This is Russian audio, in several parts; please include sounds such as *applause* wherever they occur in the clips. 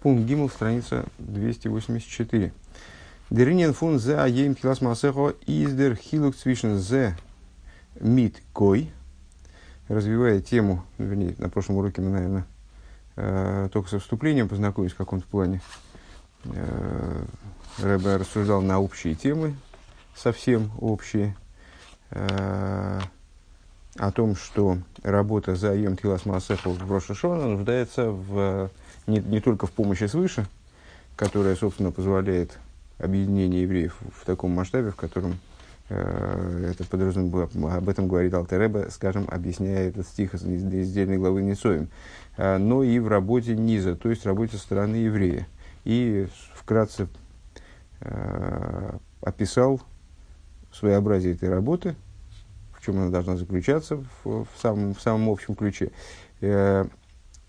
Пункт Гимл, страница 284. Деринен фун зе аем хилас масехо издер хилук цвишен зе мит кой. Развивая тему, вернее, на прошлом уроке мы, наверное, э, только со вступлением познакомились в каком-то плане. Э, Рэбе рассуждал на общие темы, совсем общие, э, о том, что работа за Йом Тилас Маасеху в Рошашона нуждается в не, не только в помощи свыше, которая, собственно, позволяет объединение евреев в таком масштабе, в котором э, это подразумевает, об этом говорит Алтереба, скажем, объясняя этот стих из издельной главы Несоем, э, но и в работе низа, то есть работе со стороны еврея. И вкратце э, описал своеобразие этой работы, в чем она должна заключаться в, в, самом, в самом общем ключе. Э,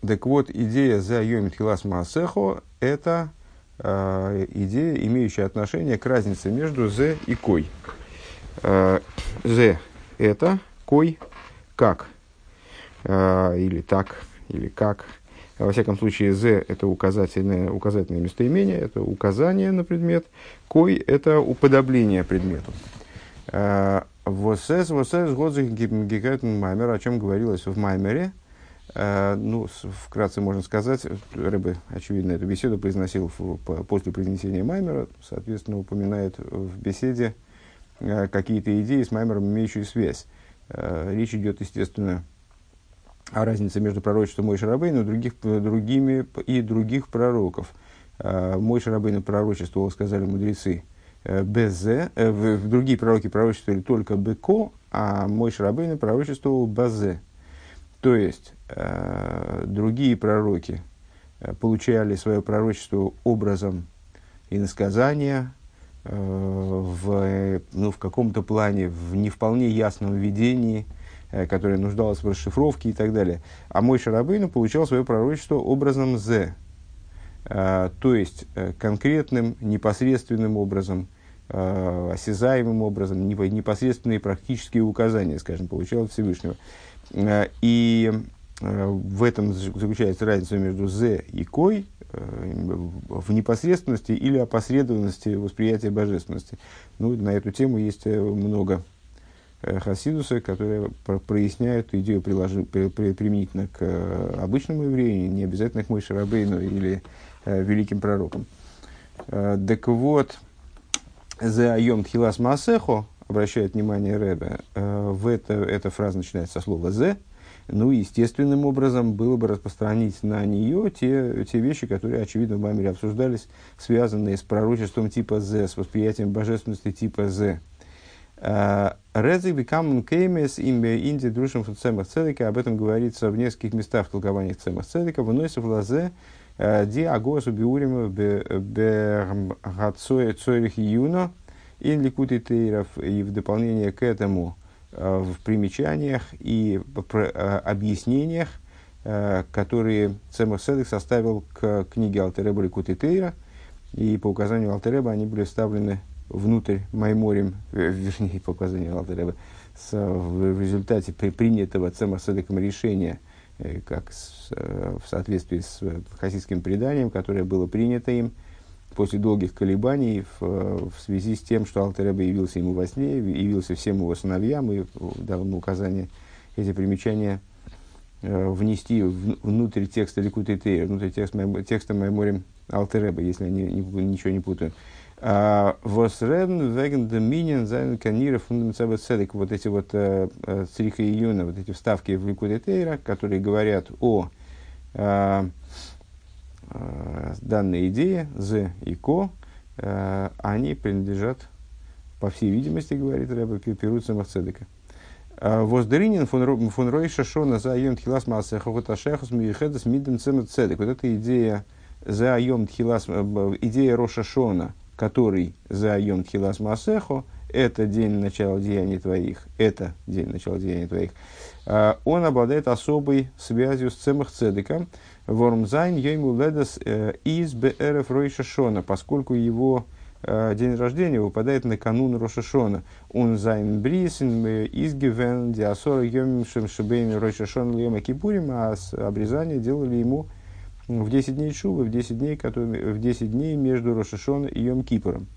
так вот, идея за Йом Тхилас Маасехо – это э, идея, имеющая отношение к разнице между «зе» и «кой». Э, это, «кой» – «как», э, или «так», или «как». Во всяком случае, «зе» – это указательное, указательное местоимение, это указание на предмет, «кой» – это уподобление предмету. «Восэс, восэс, годзих гигайтен маймер», о чем говорилось в Маймере – Э, ну, вкратце можно сказать, Рэбе, очевидно, эту беседу произносил после произнесения Маймера, соответственно, упоминает в беседе э, какие-то идеи с Маймером, имеющие связь. Э, речь идет, естественно, о разнице между пророчеством Мой Шарабейну других, другими и других пророков. Мой Шарабейну пророчествовал, сказали мудрецы, БЗ, другие пророки пророчествовали только БКО, а Мой Шарабейну пророчествовал БАЗЕ. То есть, э, другие пророки э, получали свое пророчество образом иносказания, э, в, ну, в каком-то плане, в не вполне ясном видении, э, которое нуждалось в расшифровке и так далее. А мой Шарабейну получал свое пророчество образом э, то есть э, конкретным, непосредственным образом, э, осязаемым образом, непосредственные практические указания, скажем, получал от Всевышнего. Э, и э, в этом заключается разница между «зе» и «кой», э, в непосредственности или опосредованности восприятия божественности. Ну, на эту тему есть много хасидуса, которые проясняют идею приложи, при, при, применительно к обычному еврею, не обязательно к Мойше Рабейну или э, великим пророкам. Э, так вот, «Зе айом тхилас масехо» обращает внимание Рэбе, э, в это, эта фраза начинается со слова «зе», ну, естественным образом было бы распространить на нее те, те вещи, которые, очевидно, в Мамере обсуждались, связанные с пророчеством типа «зе», с восприятием божественности типа. Э, Резик бекамн кеймес имя инди друшим цемах цедека. Об этом говорится в нескольких местах в толкованиях цемах цедека. Выносив лазе ди агосу биурим бе гацоя юно и ликуты тейров, и в дополнение к этому в примечаниях и э, объяснениях, э, которые Цемах Седек составил к книге Алтереба Ликуты Тейра, и по указанию Алтереба они были вставлены внутрь Майморем, вернее, по указанию Алтереба, с, в результате при, принятого Цемах Седеком решения, как с, в соответствии с хасидским преданием, которое было принято им, после долгих колебаний в, в связи с тем, что Алтереба явился ему во сне, явился всем его сыновьям и дал ему указание эти примечания э, внести в, внутрь текста Ликуты Тейр, внутрь текста, текста Майморем Алтереба, если я не, не, ничего не путаю. А, Восреден веген доминин зайн канира фундаментальный цедек. Вот эти вот э, э, цриха июна, вот эти вставки в Ликуте Тейра, которые говорят о Э, данные идеи, З и Ко, э, они принадлежат, по всей видимости, говорит Рэбе, Перу Цемахцедека. Э, Воздринин фон Рой Шашона за Айом Тхилас Мааса Хохоташехус Мирихедас Миден Цемахцедек. Вот эта идея за Айом Тхилас, идея Рошашона, который за Айом Тхилас Маасехо, это день начала деяний твоих, это день начала деяний твоих, он обладает особой связью с Цемах Цедеком, Вормзайн Йойму Ледас э, из БРФ Ройшашона, поскольку его э, день рождения выпадает на канун Рошашона. Он зайн брисен э, изгивен диасора йомим шемшебейми Рошашон льема кипурим, а обрезание делали ему в 10 дней Шувы, в 10 дней, которые, в 10 дней между Рошашон и Йом Кипором.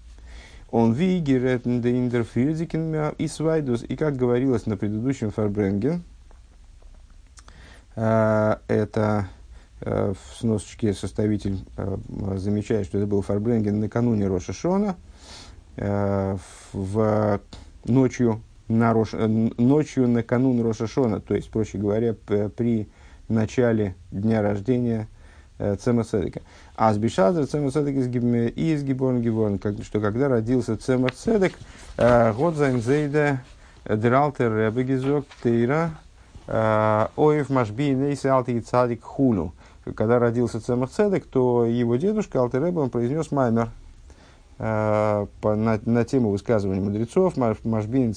Он вигеретен де индерфильдикен и свайдус. И как говорилось на предыдущем Фарбренген, э, это в сносочке составитель э, замечает, что это был Фарбренген накануне Рошашона, в ночью на Рош, ночью накануне Рошашона, то есть, проще говоря, при начале дня рождения Цема Седека. А с Бишадр Цема Седек из Гиборн Гиборн, что когда родился Цема Седек, э, год зайнзейда дралтер ребегизок тейра э, оев машби нейсе алти цадик хулю. Когда родился Цемах Цедек, то его дедушка Алтереба он произнес маймер э, на, на тему высказывания мудрецов Машбин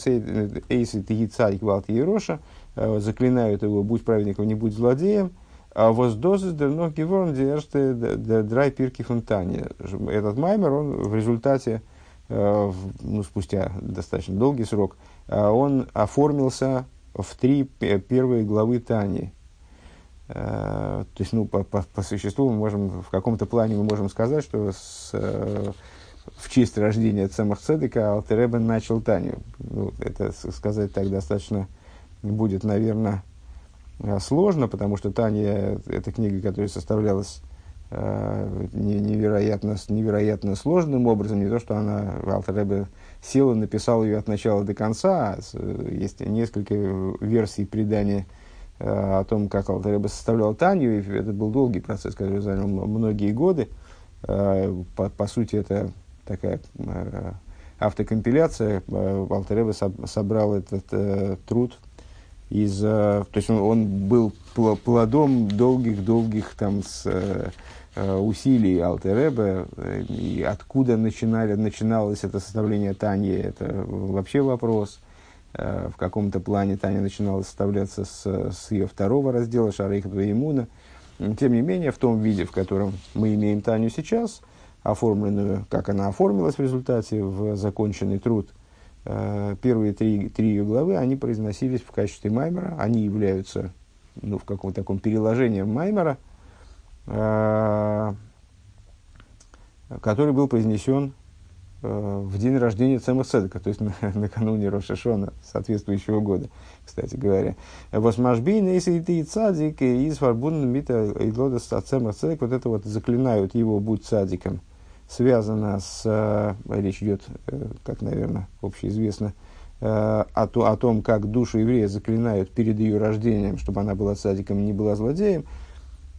Эйси Тиги Цадик Валти Ероша заклинают его, будь праведником, не будь злодеем. А воздозис дернох геворн держте драй пирки фонтане. Этот маймер, он в результате, э, ну, спустя достаточно долгий срок, э, он оформился в три первые главы Тани. Э, то есть, ну, по, по, по существу мы можем, в каком-то плане мы можем сказать, что с, в честь рождения Цемах Цедека Алтеребен начал Таню. Ну, это сказать так достаточно будет, наверное, Э, сложно, потому что Таня – это книга, которая составлялась э, невероятно, невероятно сложным образом. Не то, что она, Алтаребе, села, написал ее от начала до конца. А есть несколько версий предания э, о том, как Алтаребе составлял Таню. И это был долгий процесс, который занял многие годы. По, по сути, это такая автокомпиляция. Алтаребе собрал этот труд из, то есть он, он был плодом долгих-долгих там с, э, э, усилий Алтереба, и откуда начинали, начиналось это составление Тани, это вообще вопрос. Э, в каком-то плане Таня начинала составляться с, с ее второго раздела Шарейха Двоемуна. Тем не менее, в том виде, в котором мы имеем Таню сейчас, оформленную, как она оформилась в результате, в законченный труд – Э, первые три, три ее главы, они произносились в качестве маймера, они являются ну, в каком-то таком переложении маймера, э, который был произнесен в день рождения Цема Седека, то есть на, *laughs* накануне Рошашона соответствующего года, кстати говоря. Восмажбин, если ты цадик, из фарбун мита и лода Цема Седек, вот это вот заклинают его, будь цадиком – связана с, э, речь идет, э, как, наверное, общеизвестно, э, о, о том, как душу еврея заклинают перед ее рождением, чтобы она была садиком и не была злодеем,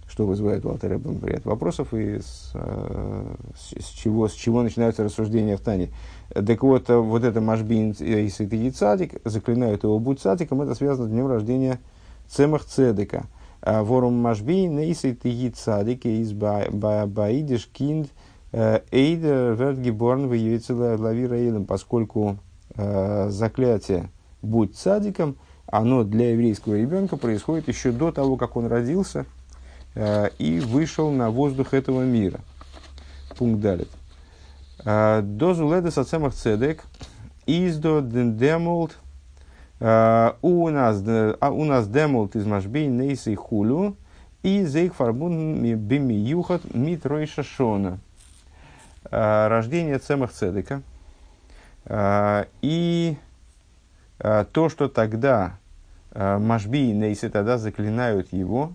что вызывает у Алтаря ряд вопросов, и с, с, с, чего, с чего начинаются рассуждения в Тане. Так вот, вот это Машбин, если ты цадик, заклинают его будь цадиком, это связано с днем рождения Цемах Цедека. Ворум Машбин, если ты цадик, из Баидиш Кинд, Эйдер верт геборн выявится лавира Эйлем, поскольку э, заклятие «будь садиком», оно для еврейского ребенка происходит еще до того, как он родился э, и вышел на воздух этого мира. Пункт далит. Э, Дозу леда сацемах цедек издо демолт э, у нас а у нас демолт из машбей нейсы хулю и зейх фарбун бими юхат мит ройша шона. Э, рождение Цемах Цедека. Э, и э, то, что тогда Машби и Нейсы тогда заклинают его,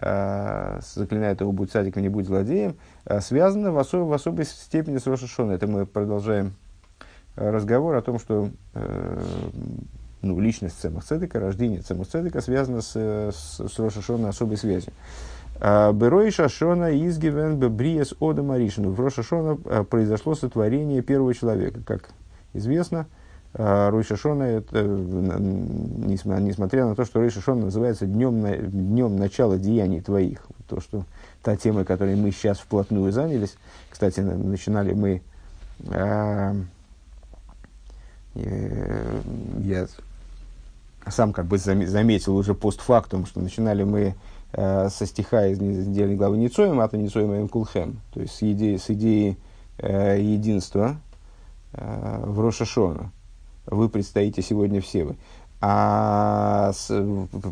заклинают его, будь садиком, не будь злодеем, связано в, особ, в особой степени с Рошашона. Это мы продолжаем разговор о том, что ну, личность Цемах Цедека, рождение Цемах Цедека связано с, с, с Рошашона особой связью. Берой Шашона изгивен бриес ода маришину. В Рошашона произошло сотворение первого человека. Как известно, а, Рой Шашона, это, несмотря на то, что Рой Шашона называется днем, днем начала деяний твоих, то, что та тема, которой мы сейчас вплотную занялись, кстати, начинали мы, э, я сам как бы заметил уже постфактум, что начинали мы Э, со стиха из недельной главы Ницоем, а Ницоем им Кулхем, то есть с идеей, с идеей э, единства э, в Рошашона. Вы предстоите сегодня все вы. А с,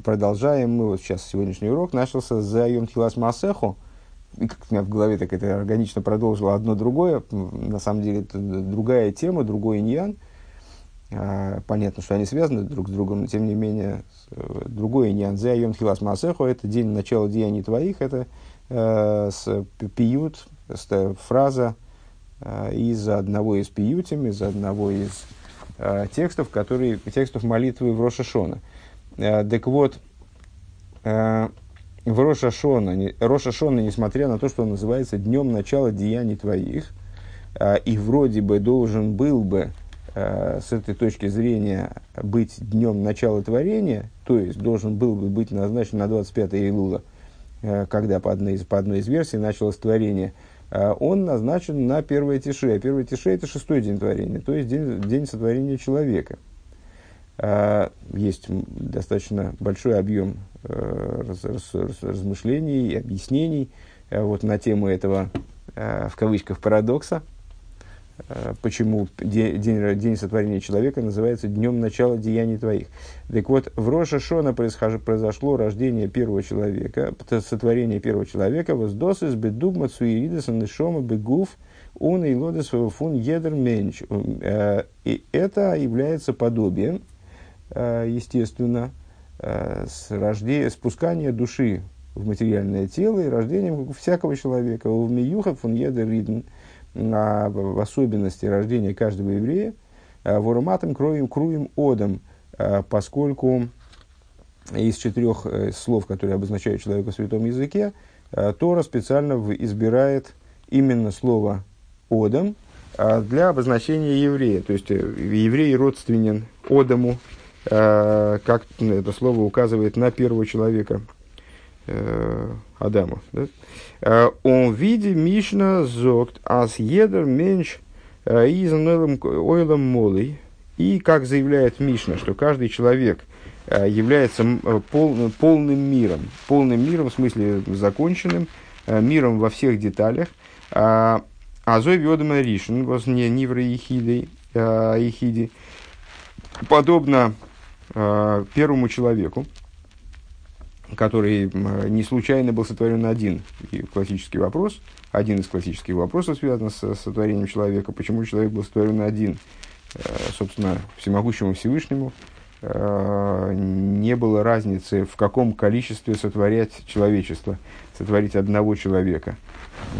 продолжаем мы, вот сейчас сегодняшний урок начался за Йом Тилас Масеху, и как у меня в голове так это органично продолжило одно другое. На самом деле это другая тема, другой иньян. А, понятно, что они связаны друг с другом, но тем не менее э, другой иньян. Зе айон хилас масехо, это день начала деяний твоих, это э, с пиют, с, фраза э, из одного из пиютим, из одного из э, текстов, которые, текстов молитвы в Рошашона. Э, так вот, э, в Рошашона, Рошашона, несмотря на то, что он называется днем начала деяний твоих, э, и вроде бы должен был бы э, с этой точки зрения быть днем начала творения, то есть должен был бы быть назначен на 25 Илула, когда по одной, из, по одной из версий началось творение, он назначен на первое тише. А первое тише – это шестой день творения, то есть день, день сотворения человека. Есть достаточно большой объем Э, раз, раз, раз, размышлений и объяснений э, вот, на тему этого, э, в кавычках, парадокса, почему день, день, сотворения человека называется днем начала деяний твоих. Так вот, в Роша Шона произошло рождение первого человека, сотворение первого человека, воздос из бедугма цуиридеса нишома бегуф он и лодес фун едер менч. И это является подобием, естественно, Э, с рожде... спускание души в материальное тело и рождением всякого человека. В Миюха фун ридн, в особенности рождения каждого еврея, э, вороматом кроем круем одом, э, поскольку из четырех слов, которые обозначают человека в святом языке, Тора специально избирает именно слово «одам» для обозначения еврея. То есть еврей родственен Одаму, Э, как это слово указывает на первого человека, э, Адама. Да? Э, он виде Мишна зогт ас едер менш из ойлом молей. И как заявляет Мишна, что каждый человек является пол, полным миром, полным миром в смысле законченным, миром во всех деталях. Азой ведомо ришен, не нивра ехиди, подобно э, первому человеку, который не случайно был сотворен один. И классический вопрос, один из классических вопросов связан с сотворением человека. Почему человек был сотворен один? Э, собственно, всемогущему Всевышнему э, не было разницы, в каком количестве сотворять человечество, сотворить одного человека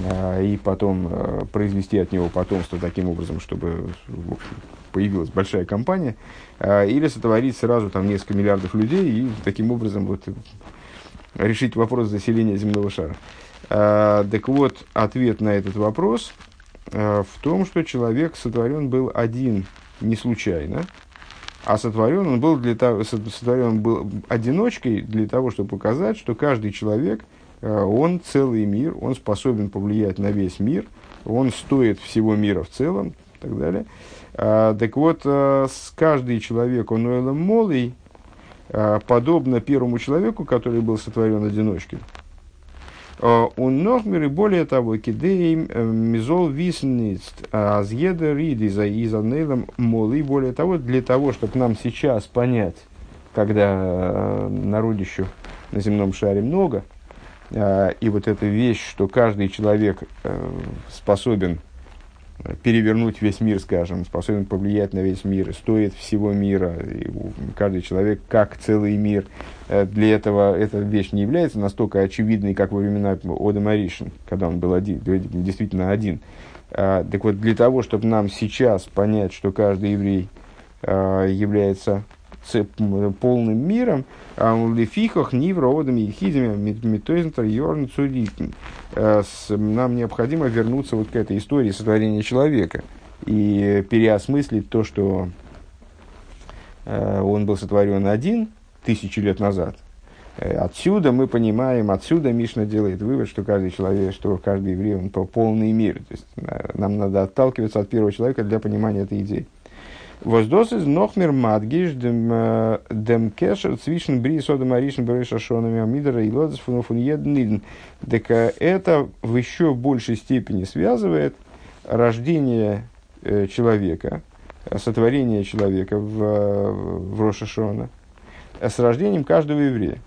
э, и потом произвести от него потомство таким образом, чтобы в общем, появилась большая компания, или сотворить сразу там несколько миллиардов людей и таким образом вот решить вопрос заселения земного шара. Э, так вот, ответ на этот вопрос э, в том, что человек сотворен был один не случайно, а сотворен он был для того, сотворен был одиночкой для того, чтобы показать, что каждый человек, он целый мир, он способен повлиять на весь мир, он стоит всего мира в целом и так далее. А, так вот, а, с каждый человек, он Оэлом Молей, а, подобно первому человеку, который был сотворен одиночкой. Он нохмер и более того, кидеем э, мизол виснист азеда риди за изанейлом моли. Более того, для того, чтобы нам сейчас понять, когда народищу на земном шаре много, и вот эта вещь, что каждый человек э, способен перевернуть весь мир, скажем, способен повлиять на весь мир, стоит всего мира, и каждый человек как целый мир. Э, для этого эта вещь не является настолько очевидной, как во времена Ода Маришин, когда он был один, действительно один. А, так вот, для того, чтобы нам сейчас понять, что каждый еврей а, является полным миром, а лефихах нивроодами и хидами метоизентер йорн э, Нам необходимо вернуться вот к этой истории сотворения человека и переосмыслить то, что э, он был сотворен один тысячи лет назад. Э, отсюда мы понимаем, отсюда Мишна делает вывод, что каждый человек, что каждый еврей, он полный мир. То есть, нам надо отталкиваться от первого человека для понимания этой идеи. Воздос из Нохмер Мадгиш, дем, э, кешер, цвишен бри содом аришен береша шонами амидера и лодес фунофун едниден. Так э, это в еще большей степени связывает рождение э, человека, сотворение человека в, в Рошашона с рождением каждого еврея.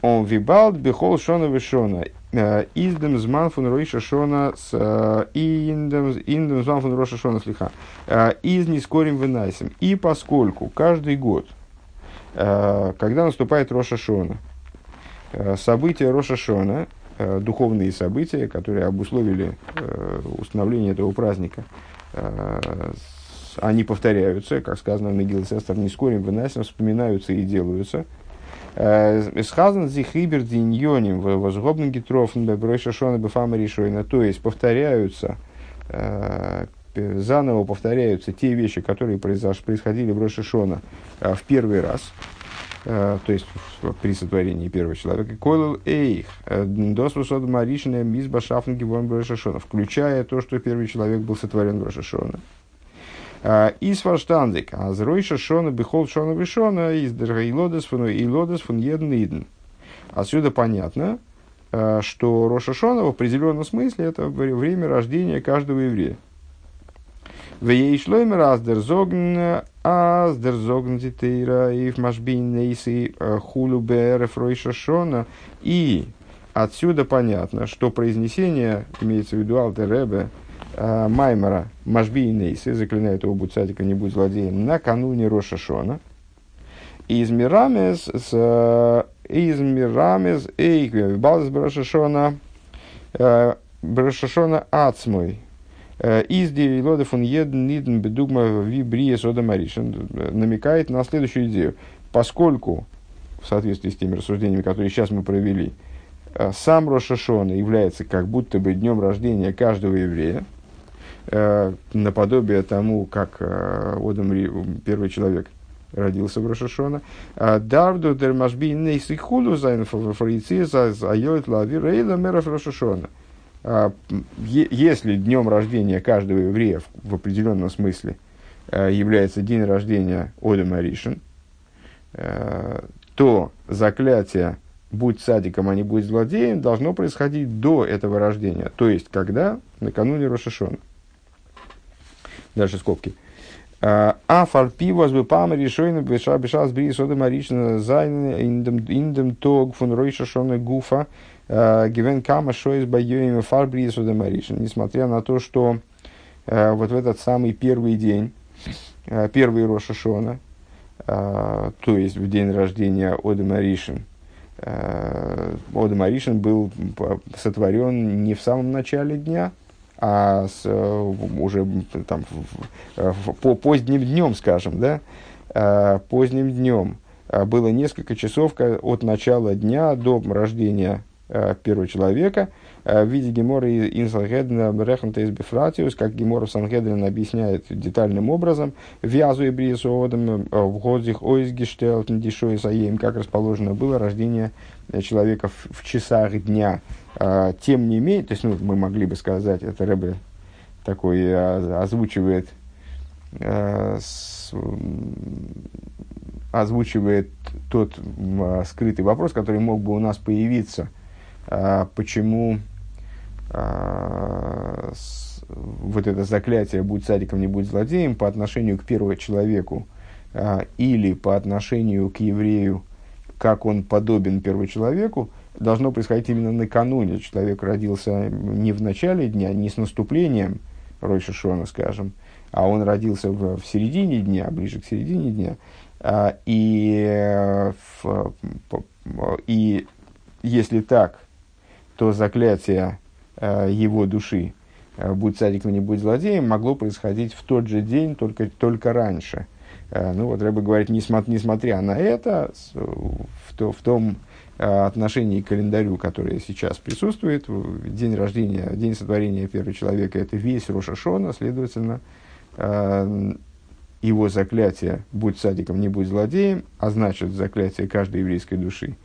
Он вибалд бехол шона вешона. Издем зман фун ройша шона с индем зман фун роша шона слиха. Из нискорим выносим. И поскольку каждый год, когда наступает Роша Шона, события Роша Шона, духовные события, которые обусловили установление этого праздника, они повторяются, как сказано в Мегилл Сестер, не скорим выносим, вспоминаются и делаются. Э, Схазан зихибер диньоним возгобным гитрофн бебройша шона бефама решойна. То есть повторяются, э, заново повторяются те вещи, которые происходили в Рошашона э, в первый раз, то есть при сотворении первого человека, койлл эйх, досвусод маришная мизба шафнги вон включая то, что первый человек был сотворен в Рошашона. И сварштандик, а зройша шона бихол шона вишона, из дергайлодес фун и лодес фун едн Отсюда понятно, э, что Роша Шона в определенном смысле это время рождения каждого еврея. Вейшлоймер аздерзогн, аздерзогн титейра и в машбин нейси хулу бэреф Роша Шона. И отсюда понятно, что произнесение, имеется в виду Алтеребе, Маймера Машби и Нейсы, заклинает его будь садика, не будь злодеем, накануне Роша Шона. Из Мирамес, с, э, из Мирамес, эй, Балас Брашашона, э, Брашашона Ацмой, э, из Девилодов он еден ниден бедугма вибрия сода маришин, намекает на следующую идею. Поскольку, в соответствии с теми рассуждениями, которые сейчас мы провели, сам Рошашона является как будто бы днем рождения каждого еврея, э, наподобие тому, как э, Одам, первый человек, родился в Рошашона. А Дарвду дермашби нейси худу зайн фарицы айот лави рейла меров Рошашона. А, если днем рождения каждого еврея в определенном смысле э, является день рождения Одама Ришин, э, то заклятие «будь садиком, а не будь злодеем» должно происходить до этого рождения, то есть когда? Накануне Рошашона дальше скобки. А, а фарпи возбы пам решойны беша беша с бри сода марична зайн индем индем тог фун ройша шона гуфа а, гивен кама шоис байоим фар бри сода марична. Несмотря на то, что а, вот в этот самый первый день, первый Роша Шона, то есть в день рождения Оды Маришин, Ода Маришин был сотворен не в самом начале дня, а с, э, уже там, по поздним днем, скажем, да, э, поздним днем э, было несколько часов от начала дня до рождения первого человека в виде Гемора Инсалгедена Рехнта из Бефратиус, как Гемора Сангедрин объясняет детальным образом, вязу и брисоводом в годзих ойзгештелтен дишой саем, как расположено было рождение человека в, часах дня, тем не менее, то есть ну, мы могли бы сказать, это Рэбе такой озвучивает, озвучивает тот скрытый вопрос, который мог бы у нас появиться, почему вот это заклятие «будь садиком, не будь злодеем» по отношению к первому человеку или по отношению к еврею, как он подобен первому человеку, должно происходить именно накануне. Человек родился не в начале дня, не с наступлением Ройша Шона, скажем, а он родился в, в середине дня, ближе к середине дня. А, и, в, и если так, то заклятие а, его души а, «будь садиком, не будь злодеем» могло происходить в тот же день, только, только раньше. А, ну вот Рэба говорит, несмотря на это, в, то, в том Э, отношении к календарю, которое сейчас присутствует, день рождения, день сотворения первого человека, это весь Рошашона, следовательно, э, его заклятие «будь садиком, не будь злодеем», а значит заклятие каждой еврейской души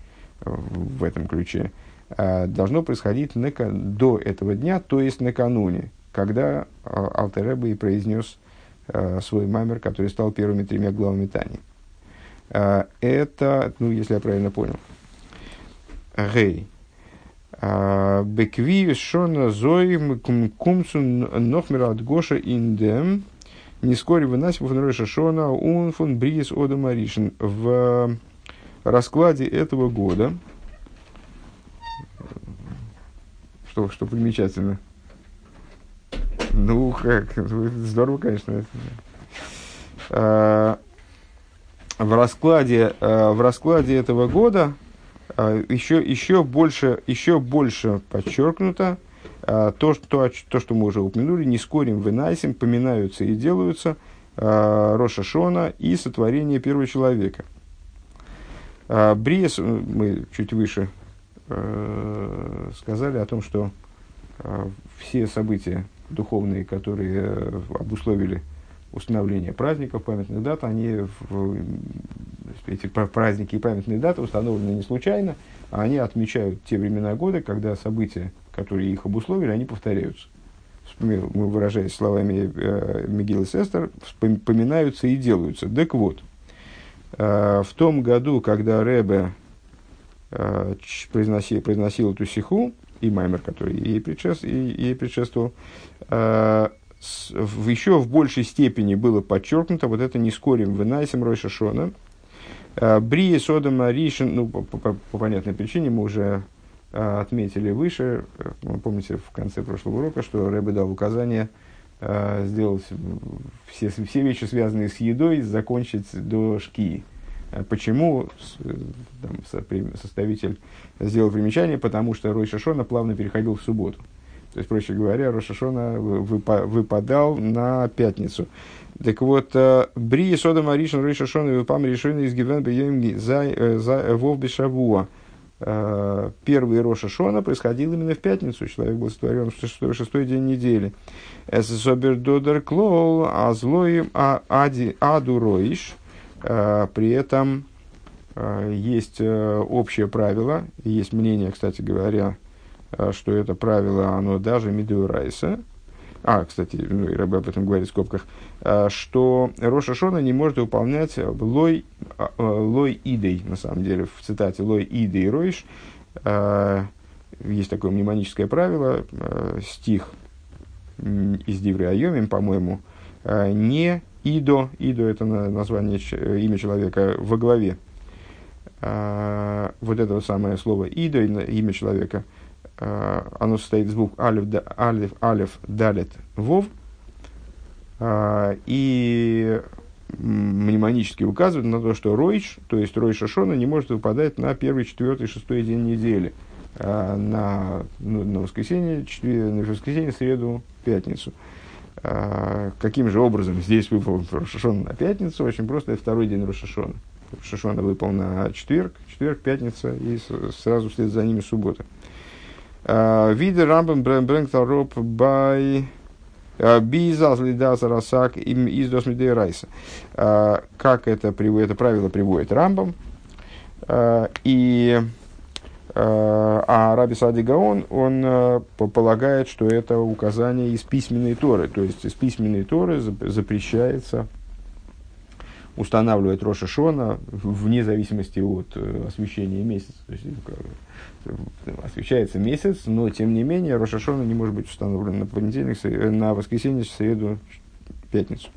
в этом ключе, э, должно происходить до этого дня, то есть накануне, когда Алтереба и произнес свой мамер, который стал первыми тремя главами Тани. Это, ну, если я правильно понял, Гей. Бекви шона зои кумсун нохмера от Гоша индем. Не скоро выносим фон Роша Шона он фон Брис Ода Маришин. В раскладе этого года, что, что примечательно. Ну, как, здорово, конечно. А, в раскладе, а, в раскладе этого года еще, еще, больше, еще больше подчеркнуто то, что, то, что мы уже упомянули, не скорим вынайсим, поминаются и делаются Роша Шона и сотворение первого человека. Бриес, мы чуть выше э, сказали о том, что э, все события духовные, которые э, обусловили установление праздников, памятных дат, они, в, эти праздники и памятные даты установлены не случайно, а они отмечают те времена года, когда события, которые их обусловили, они повторяются. Мы выражаясь словами э, Мигила Сестер, поминаются и делаются. Так вот, э, в том году, когда Ребе э, произносил, произносил эту сиху, и Маймер, который ей, предшеств, ей предшествовал, э, в, еще в большей степени было подчеркнуто вот это не скорим вынайсим Ройша Шона. Э, Брия Содом Ришин, ну, по, по, по понятной причине мы уже э, отметили выше, э, вы помните в конце прошлого урока, что Рэбе дал указание э, сделать все, все вещи, связанные с едой, закончить до шкии. Э, почему э, там, составитель сделал примечание? Потому что Рой Шашона плавно переходил в субботу. То есть, проще говоря, Рошашона выпадал на пятницу. Так вот, э, Бри Сода Маришин Рой Шашона выпам решили из Гивен за Вов Бешавуа. Первый Роша Шона происходил именно в пятницу. Человек был сотворен в шестой, шестой день недели. Эсэсобер Додер Клол, а злой а Аду Роиш – при этом э, есть э, общее правило, есть мнение, кстати говоря, что это правило, оно даже Мидурайса, а, кстати, ну, и Рэбе об этом говорит в скобках, что Роша Шона не может выполнять лой, лой идей, на самом деле, в цитате лой идей ройш, есть такое мнемоническое правило, стих из Диври Айомим, по-моему, не Идо, Идо это название, имя человека во главе. А, вот это самое слово Идо, имя человека, а, оно состоит из букв Алиф, Алиф, Алиф Далет, Вов. А, и мнемонически указывает на то, что Ройш, то есть Рой Шашона, не может выпадать на первый, четвертый, шестой день недели. На, ну, на воскресенье, четвер... на воскресенье, среду, пятницу. А, каким же образом здесь выпал Рошашон на пятницу? Очень просто, это второй день Рошашона. Рошашона выпал на четверг, четверг, пятница, и сразу вслед за ними суббота. А, Виде Рамбам Брэнк Тароп Бай Бизаз Лидаза Расак им из Досмидея Райса. А, как это, это правило приводит Рамбам. И а Раби Сади Гаон, он э, полагает, что это указание из письменной Торы. То есть из письменной Торы запрещается устанавливать Роша Шона вне зависимости от э, освещения месяца. То есть, освещается месяц, но тем не менее Роша Шона не может быть установлен на понедельник, на воскресенье, среду, пятницу.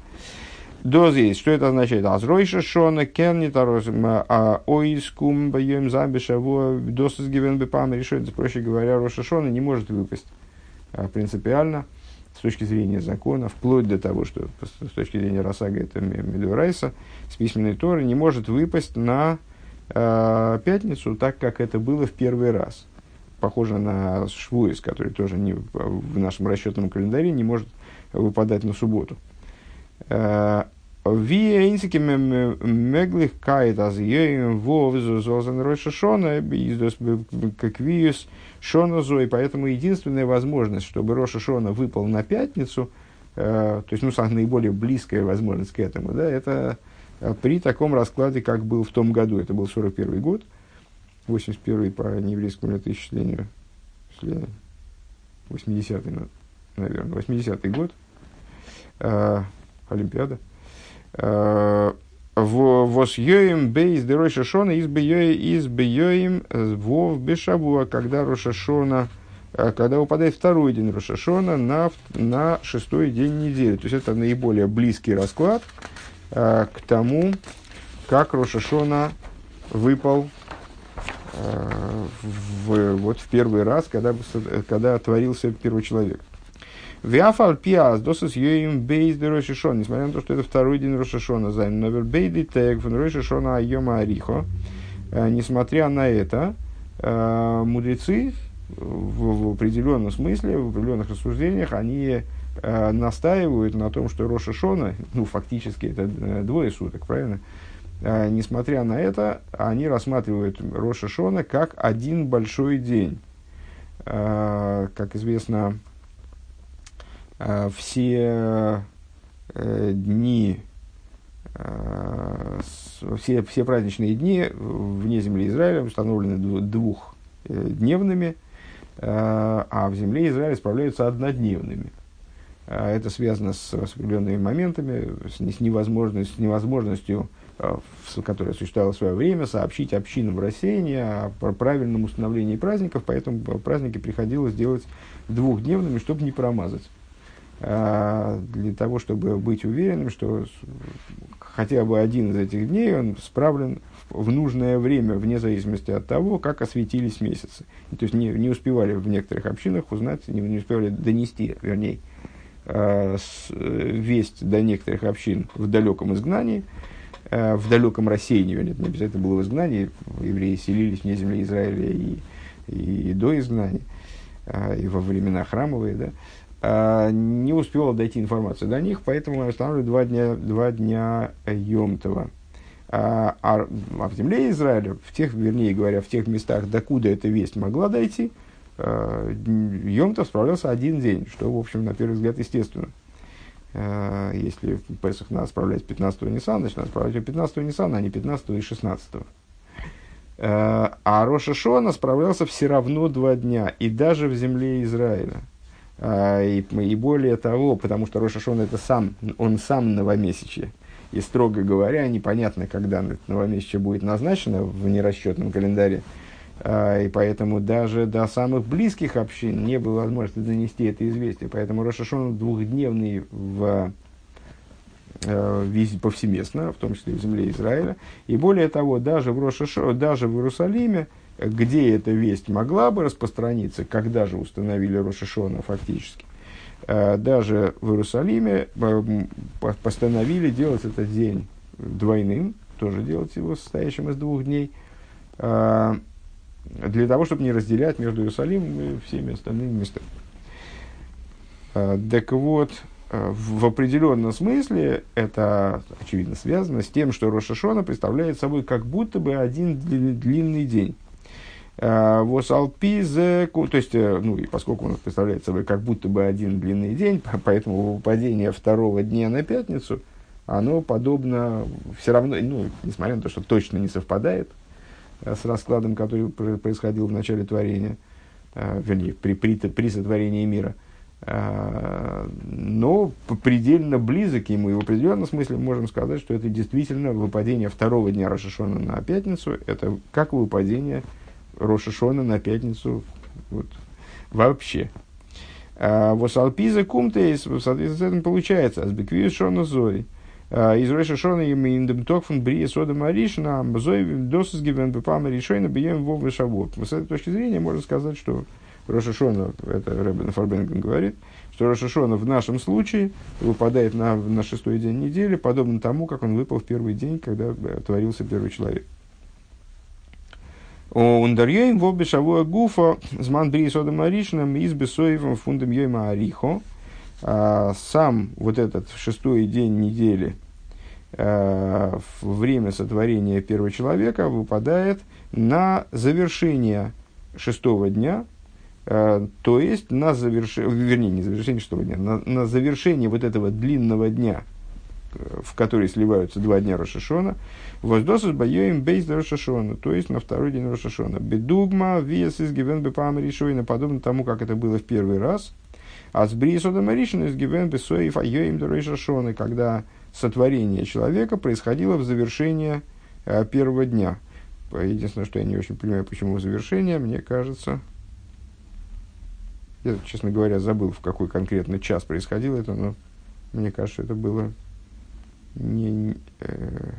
Доз. Что это означает? Азройша шона кернит а оискум бьем забешаво дос из гивен бепам решает, проще говоря, Роша шона не может выпасть а, принципиально с точки зрения закона, вплоть до того, что с точки зрения Росага это Медурайса, с письменной Торы не может выпасть на э, пятницу, так как это было в первый раз. Похоже на Швуис, который тоже не, в нашем расчетном календаре не может выпадать на субботу. Ви инсики меглих кайт аз ейм вовзу зозан ройша шона издос как виюс шона зой. Поэтому единственная возможность, чтобы Роша Шона выпал на пятницу, то есть, ну, самая наиболее близкая возможность к этому, да, это при таком раскладе, как был в том году. Это был 41 год, 81 по нееврейскому летоисчислению, 80-й, наверное, 80-й год, Олимпиада. Э, Вос йоим бейс де Роша Шона из из бейоим вов бешавуа, когда Роша Шона, э, когда упадает второй день Роша Шона на, на шестой день недели. То есть это наиболее близкий расклад э, к тому, как Роша Шона выпал в, вот в первый раз, когда, когда творился первый человек. Виафал пиас досыс йоим бейс де Рошишон, несмотря на то, что это второй день Рошишона, зайн новер бейди тег фон Рошишона айома арихо. Несмотря на это, мудрецы в, в определенном смысле, в определенных рассуждениях, они э, настаивают на том, что Роша Шона, ну, фактически это э, двое суток, правильно? Э, несмотря на это, они рассматривают Роша Шона как один большой день. Э, как известно, э, все э, дни, э, все, все праздничные дни вне земли Израиля установлены двухдневными, э, а в земле Израиля справляются однодневными. Это связано с, с определенными моментами, с, невозможностью, с невозможностью, которая существовала в свое время, сообщить общинам рассеяния о правильном установлении праздников, поэтому праздники приходилось делать двухдневными, чтобы не промазать. А, для того, чтобы быть уверенным, что хотя бы один из этих дней он справлен в нужное время, вне зависимости от того, как осветились месяцы. То есть не, не успевали в некоторых общинах узнать, не, не успевали донести, вернее, Э, э, весть до некоторых общин в далеком изгнании, э, в далеком рассеянии, нет, не обязательно было в изгнании, евреи селились вне земли Израиля и, и до изгнания, и во времена храмовые, да, не успела дойти информация до них, поэтому останавливают два дня, два дня Йомтова. А, а, а в земле Израиля, в тех, вернее говоря, в тех местах, докуда эта весть могла дойти, э, Йом-то справлялся один день, что, в общем, на первый взгляд, естественно. Если Песах надо справлять 15-го Ниссана, значит, надо справлять 15-го Ниссана, а не 15 и 16 -го. Э, а Роша Шона справлялся все равно два дня, и даже в земле Израиля. Э, и, и более того, потому что Роша Шона это сам, он сам новомесячье. И, строго говоря, непонятно, когда новомесячье будет назначено в нерасчетном календаре. А, и поэтому даже до самых близких общин не было возможности донести это известие. Поэтому Рошашон двухдневный в, э, повсеместно, в том числе в земле Израиля. И более того, даже в, Рошашо, даже в Иерусалиме, где эта весть могла бы распространиться, когда же установили Рошашона фактически, э, даже в Иерусалиме э, постановили делать этот день двойным, тоже делать его состоящим из двух дней, для того, чтобы не разделять между Иерусалимом и всеми остальными местами. Так вот, в определенном смысле это, очевидно, связано с тем, что Рошашона представляет собой как будто бы один длинный день. А, Восалпизе, то есть, э, ну и поскольку он представляет собой как будто бы один длинный день, *laughs* поэтому выпадение второго дня на пятницу, оно подобно все равно, ну, несмотря на то, что точно не совпадает, Э, с раскладом, который происходил в начале творения, э, вернее, при, при, при сотворении мира. Э, но предельно близок ему, и в определенном смысле можем сказать, что это действительно выпадение второго дня Рошашона на пятницу, это как выпадение Рошашона на пятницу вот, вообще. Восалпиза кумтейс, в соответствии с этим получается, азбеквиус шона зой – Э, из Ройша Шона им индем токфун брия сода маришна, зой досыс гивен бепама решойна бием вовы шавот. С этой точки зрения можно сказать, что Роша Шона, это Рэббен Фарбенген говорит, что Роша Шона в нашем случае выпадает на, на шестой день недели, подобно тому, как он выпал в первый день, когда творился первый человек. Ундарьем в обе шавуа гуфа зман брия сода маришна из бесоевым фундам йойма арихо – а, сам вот этот шестой день недели, а, время сотворения первого человека выпадает на завершение шестого дня, а, то есть на завершение, вернее, не завершение шестого дня, на, на завершение вот этого длинного дня, в который сливаются два дня Рошашона, воздосус боем бейс Рошашона, то есть на второй день Рошашона. Бедугма, вес из гивен бепам решойна, подобно тому, как это было в первый раз – а с Брисода Маришин из Гивен Бесоев Айоим Дорейшашоны, когда сотворение человека происходило в завершение э, первого дня. Единственное, что я не очень понимаю, почему завершение, мне кажется... Я, честно говоря, забыл, в какой конкретно час происходило это, но мне кажется, это было не... Э,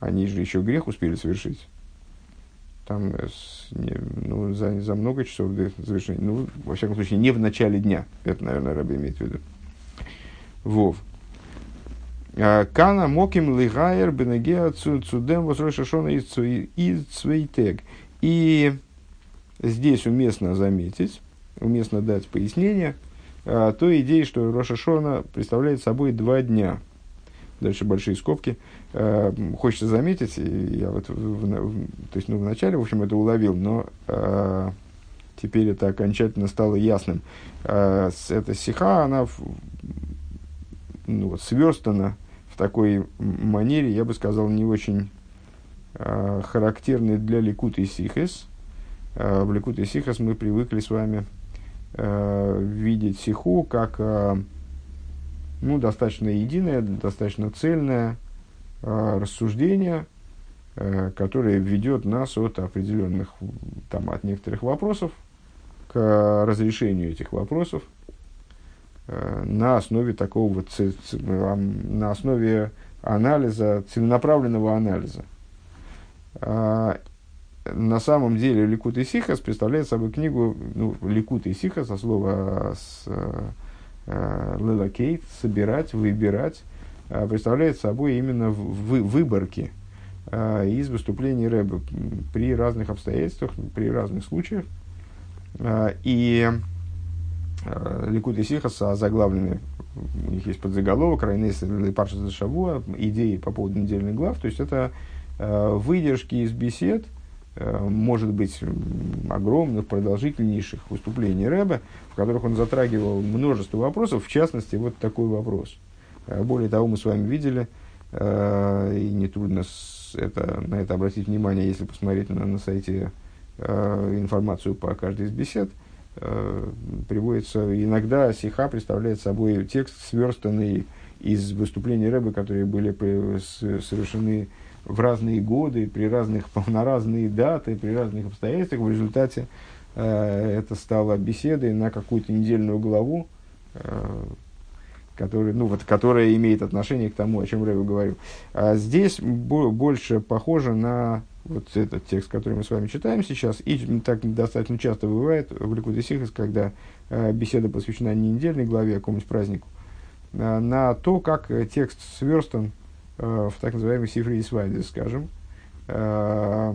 они же еще грех успели совершить. там с, не, ну, за, за много часов до завершения. Ну, во всяком случае, не в начале дня. Это, наверное, Раби имеет в виду. Вов. А, Кана моким лигайер бенегеа цудем возрошашона из цвейтег. И здесь уместно заметить, уместно дать пояснение а, той идеи, что Рошашона представляет собой два дня. Дальше большие скобки. А, хочется заметить, я вот в, в, то есть, ну, в начале, в общем, это уловил, но а, теперь это окончательно стало ясным. А, эта сиха, она ну, вот, сверстана в такой манере, я бы сказал, не очень а, характерной для Ликута и Сихес. А, в Ликута и Сихес мы привыкли с вами а, видеть сиху как а, ну, достаточно единое, достаточно цельное э, рассуждение, э, которое ведет нас от определенных, там, от некоторых вопросов к разрешению этих вопросов э, на основе такого вот, на основе анализа, целенаправленного анализа. А, на самом деле Ликут и Сихас представляет собой книгу, ну, Ликут и Сихас, со слова с, Э, лелокейт, собирать, выбирать, э, представляет собой именно вы, выборки э, из выступлений Рэба при разных обстоятельствах, при разных случаях. И Ликут и Сихас заглавлены, у них есть подзаголовок, Райнес и Парша Зашавуа, идеи по поводу недельных глав, то есть это выдержки из бесед – Э, может быть, огромных, продолжительнейших выступлений Рэба, в которых он затрагивал множество вопросов, в частности, вот такой вопрос. Э, более того, мы с вами видели, э, и нетрудно это, на это обратить внимание, если посмотреть на, на сайте информацию по каждой из бесед, приводится иногда сиха представляет собой текст, сверстанный из выступлений Рэба, которые были совершены в разные годы, при разных, *laughs* на разные даты, при разных обстоятельствах. В результате э, это стало беседой на какую-то недельную главу, э, который, ну, вот, которая имеет отношение к тому, о чем я говорю. А здесь бо- больше похоже на вот этот текст, который мы с вами читаем сейчас, и так достаточно часто бывает в Ликуде Сихас, когда э, беседа посвящена не недельной главе, а какому-нибудь празднику, э, на то, как текст сверстан Э, в так называемый Сифре Исвайде, скажем, э,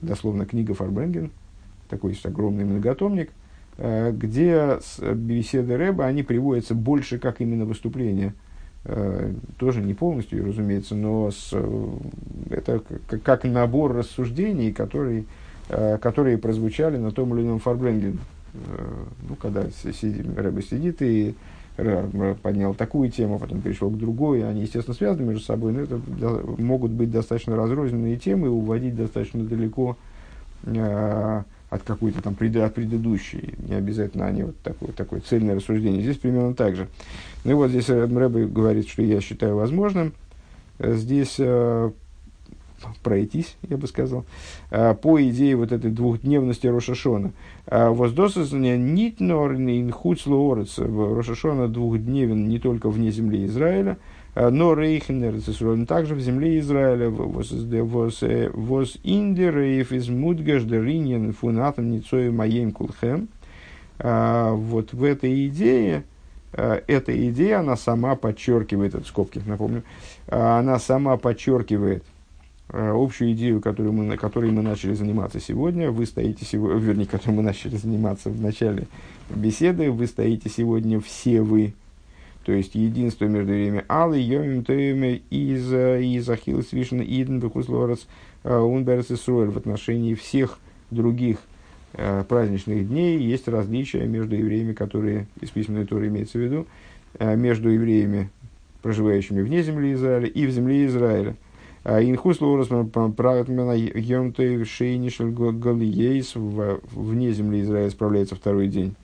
дословно книга Фарбренген, такой огромный многотомник, э, где беседы Рэба, они приводятся больше как именно выступления, тоже не полностью, разумеется, но с, это как набор рассуждений, которые, которые прозвучали на том или ином Фарбренген. Ну, когда сидит, Рэба сидит и поднял такую тему, потом перешел к другой, они, естественно, связаны между собой, но это могут быть достаточно разрозненные темы и уводить достаточно далеко э, от какой-то там пред, от предыдущей. Не обязательно они вот такое, такое цельное рассуждение. Здесь примерно так же. Ну и вот здесь Рэбе говорит, что я считаю возможным. Здесь э, пройтись, я бы сказал, а, по идее вот этой двухдневности Рошашона. А, Воздосознание нит норный инхуцлоорец. Рошашона двухдневен не только вне земли Израиля, а, но рейхенер также в земле Израиля. Воз э, индер из мудгаш дериньен фунатом ницою маем кулхем. Вот в этой идее, эта идея, она сама подчеркивает, это скобки, напомню, она сама подчеркивает Э, общую идею, которую мы, которой мы начали заниматься сегодня. Вы стоите сегодня, вернее, которой мы начали заниматься в начале беседы. Вы стоите сегодня все вы. То есть единство между время Аллы, Йомим, Тойме, из из Ахилл, Свишен, Иден, Бехуслорец, э, Унберс и В отношении всех других э, праздничных дней есть различия между евреями, которые из письменной туры имеется в виду, между евреями, проживающими вне земли Израиля и в земле Израиля. А Инхус лорос правитмена йомтой галиейс вне земли Израиля справляется второй день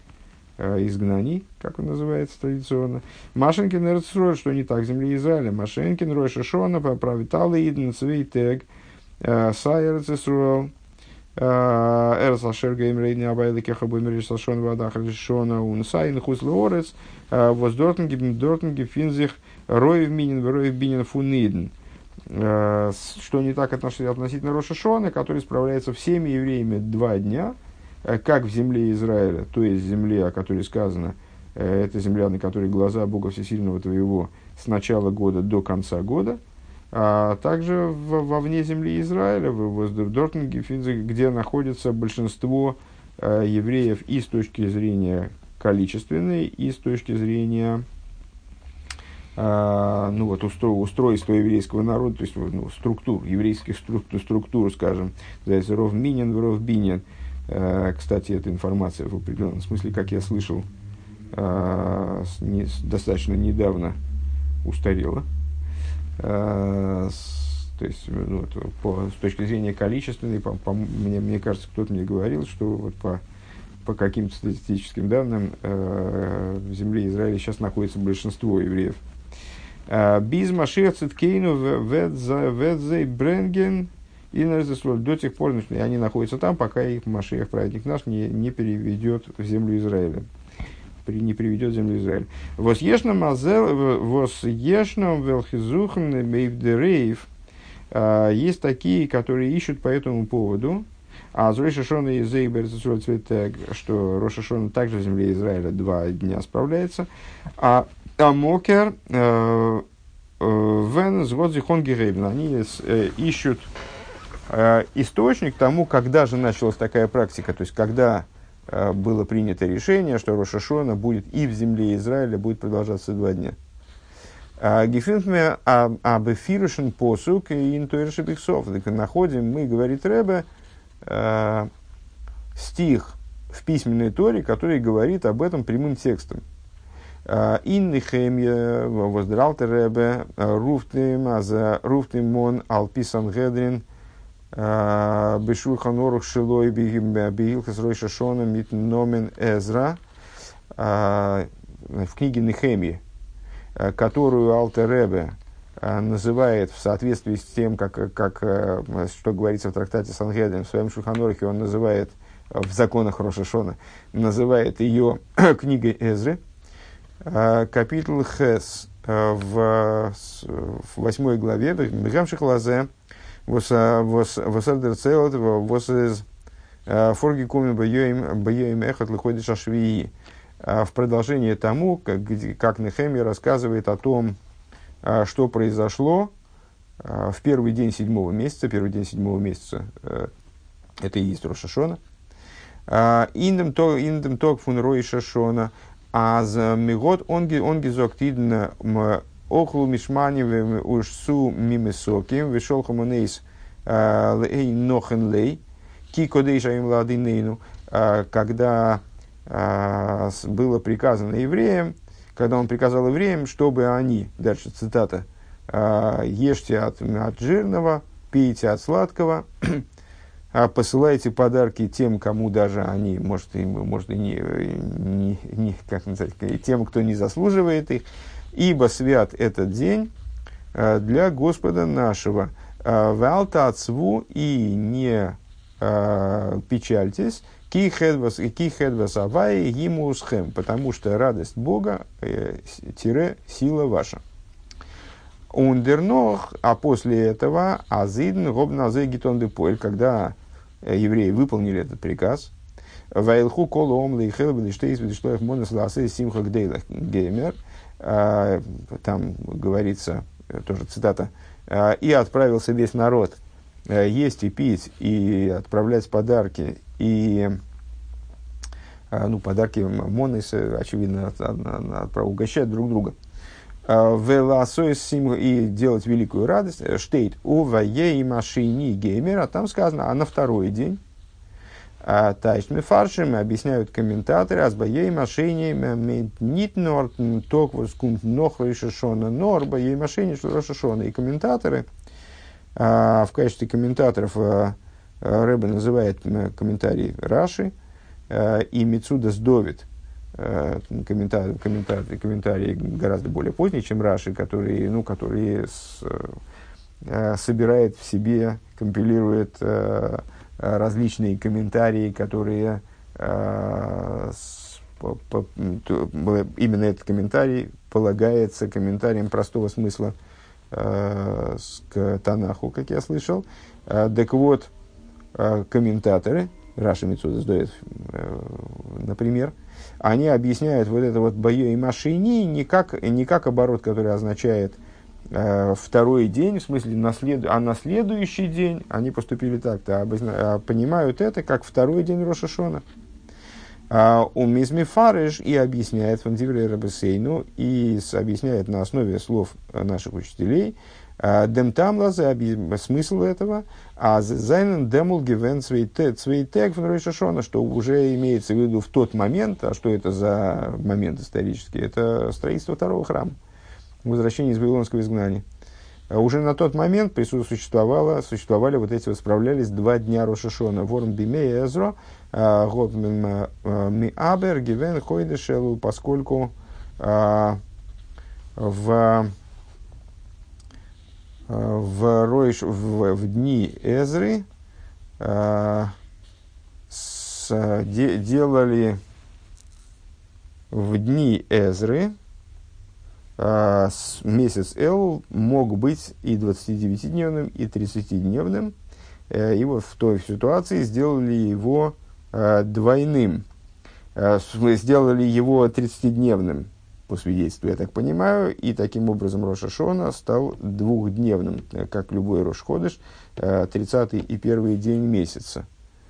а, изгнаний, как он называется традиционно. Машенкин Эрцрой, что не так земли Израиля. Машенкин Рой Шашона правит Алла Иден Цвейтег а, Сайер Цисруэл Эрс Ашер Гейм Рейдни Абайда Кехабу Мириш Сашон Вадах Решона Унсайн Хус Лорец Воздортен Гибн Дортен Гифинзих Роев Минин Роев Бинин Фуниден. Что не так относительно Рошашона, который справляется всеми евреями два дня, как в земле Израиля, то есть земле, о которой сказано, это земля, на которой глаза Бога Всесильного твоего с начала года до конца года, а также в, вовне земли Израиля, в, в Дортинге, где находится большинство э, евреев и с точки зрения количественной, и с точки зрения э, ну, вот, устро, устройства еврейского народа, то есть ну, структур, еврейских структур, структур скажем, ров минин, ров бинин. Э, кстати, эта информация в определенном смысле, как я слышал, не, достаточно недавно устарела. То есть, ну, по, с точки зрения количественной, по, по, мне, мне кажется, кто-то мне говорил, что вот по, по каким-то статистическим данным э, в земле Израиля сейчас находится большинство евреев. Без Машиха Циткейну Ведзей Бренген и до тех пор, они находятся там, пока их Машиах, праведник наш, не, не переведет в землю Израиля не приведет землю Израиль. Вос ешнам мазел, вос ешнам велхизухн мейвдерейв. А, есть такие, которые ищут по этому поводу. А с Рошашона и Зейбер что Рошашона также в земле Израиля два дня справляется. А Амокер э, э, Вен Зводзихон Герейбн. Они э, ищут источник тому, когда же началась такая практика, то есть когда было принято решение, что Рошашона будет и в земле Израиля будет продолжаться два дня. А, Гефинтме абефирушен посук и интуэршипиксов. Находим мы, говорит Рэбе, стих в письменной торе, который говорит об этом прямым текстом. А, Инны хемье воздралте Рэбе руфтим аза руфтим мон алписан гедрин Бешурхан Орух Шилой Бигилхас Рой Шашона Мит Номен Эзра в книге Нехемии, которую Алтеребе называет в соответствии с тем, как, как, что говорится в трактате Сангедрин, в своем Шуханорахе он называет в законах Рошашона, называет ее *clears throat* книгой Эзры, капитул Хес в, в восьмой главе, Мегам Шихлазе, Восадер целот, вос из форги куми бьёим эхот лыходишь ашвии. В продолжение тому, как, как Нехеми рассказывает о том, что произошло в первый день седьмого месяца, первый день седьмого месяца, э, это и есть Рошашона, индем ток фун рой шашона, а за мигот он гизок тидн אכלו משמנים ושתו ממתקים, ושלחו מנות э, לאין נכון לו, כי קדוש היום לאדונינו, когда было приказано евреям, когда он приказал евреям, чтобы они, дальше цитата, ешьте от, от жирного, пейте от сладкого, а посылайте подарки тем, кому даже они, может, и, может, и не, не, не, как называть, тем, кто не заслуживает их, ибо свят этот день э, для Господа нашего. Э, Валта отцву и не э, печальтесь, кихедвас авай гимусхем, потому что радость Бога тире сила ваша. Ундернох, а после этого азидн гобназе гитон депоэль, когда евреи выполнили этот приказ, Вайлху колом лейхел бедиштейс бедиштоев монес ласы симха гдейлах геймер – а, там говорится, э, тоже цитата, «А, и отправился весь народ э, есть и пить, и отправлять подарки, и ну, подарки Монес, очевидно, угощать друг друга. И делать великую радость. Э, штейт у и машини геймер, а там сказано, а на второй день а Тайш Мефаршим объясняют комментаторы, Азбаей Машини Нит Норт Ток Воскунт Нохра Шашона Норба Ей Машини Шашона. И комментаторы, а, в качестве комментаторов Рэбе называет комментарий Раши и Мицуда Сдовит. Комментарий, комментарий, комментарий гораздо более поздний, чем Раши, который, ну, который с, собирает в себе, компилирует Э, различные комментарии, которые э, именно этот комментарий полагается комментарием простого смысла э, к Танаху, как я слышал. Э, так вот, э, комментаторы, Раша Митсуда сдает, э, например, они объясняют вот это вот бое и машини не как, не как оборот, который означает э, второй день, в смысле, на след... а на следующий день они поступили так-то, а, понимают это как второй день Рошашона. А, у Мизми Фарыш и объясняет Фандивре Рабесейну и объясняет на основе слов наших учителей, а, Демтамлаза, смысл этого, а Зайнен Демул Гивен Цвейтек в Шашона, что уже имеется в виду в тот момент, а что это за момент исторический, это строительство второго храма, возвращение из Вавилонского изгнания. Уже на тот момент существовало, существовали вот эти, справлялись два дня Рошашона, Ворм Биме и Эзро, Год Ми Абер, Гивен Хойдешел, поскольку в в, Ройш, в, в дни Эзры э, с, де, делали в дни Эзры э, с, месяц Эл мог быть и 29-дневным, и 30-дневным. Э, и вот в той ситуации сделали его э, двойным. Э, сделали его 30-дневным по свидетельству, я так понимаю, и таким образом Роша Шона стал двухдневным, э, как любой Рош Ходыш, 30 э, и первый день месяца –